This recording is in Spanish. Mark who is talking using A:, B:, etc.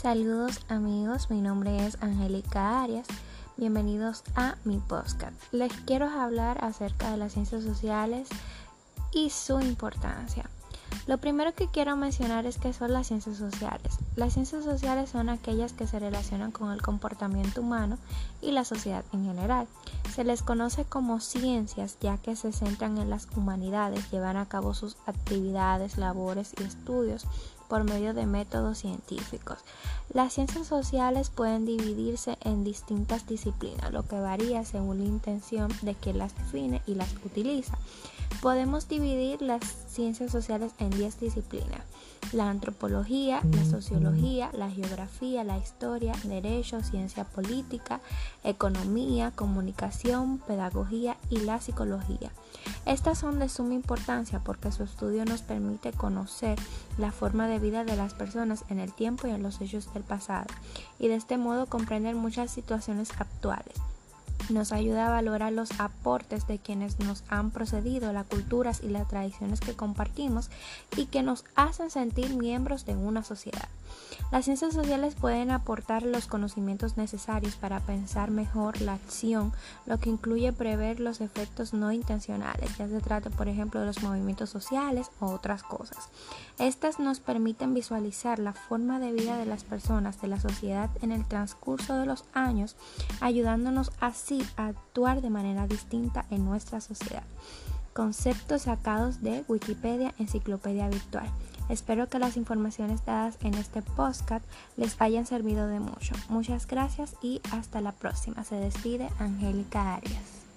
A: Saludos amigos, mi nombre es Angélica Arias. Bienvenidos a mi podcast. Les quiero hablar acerca de las ciencias sociales y su importancia. Lo primero que quiero mencionar es que son las ciencias sociales. Las ciencias sociales son aquellas que se relacionan con el comportamiento humano y la sociedad en general. Se les conoce como ciencias ya que se centran en las humanidades, llevan a cabo sus actividades, labores y estudios por medio de métodos científicos. Las ciencias sociales pueden dividirse en distintas disciplinas, lo que varía según la intención de quien las define y las utiliza. Podemos dividir las ciencias sociales en 10 disciplinas. La antropología, la sociología, la geografía, la historia, derecho, ciencia política, economía, comunicación, pedagogía y la psicología. Estas son de suma importancia porque su estudio nos permite conocer la forma de vida de las personas en el tiempo y en los hechos del pasado y de este modo comprender muchas situaciones actuales nos ayuda a valorar los aportes de quienes nos han procedido, las culturas y las tradiciones que compartimos y que nos hacen sentir miembros de una sociedad. Las ciencias sociales pueden aportar los conocimientos necesarios para pensar mejor la acción, lo que incluye prever los efectos no intencionales, ya se trate por ejemplo de los movimientos sociales o otras cosas. Estas nos permiten visualizar la forma de vida de las personas de la sociedad en el transcurso de los años, ayudándonos así actuar de manera distinta en nuestra sociedad. Conceptos sacados de Wikipedia Enciclopedia Virtual. Espero que las informaciones dadas en este podcast les hayan servido de mucho. Muchas gracias y hasta la próxima. Se despide Angélica Arias.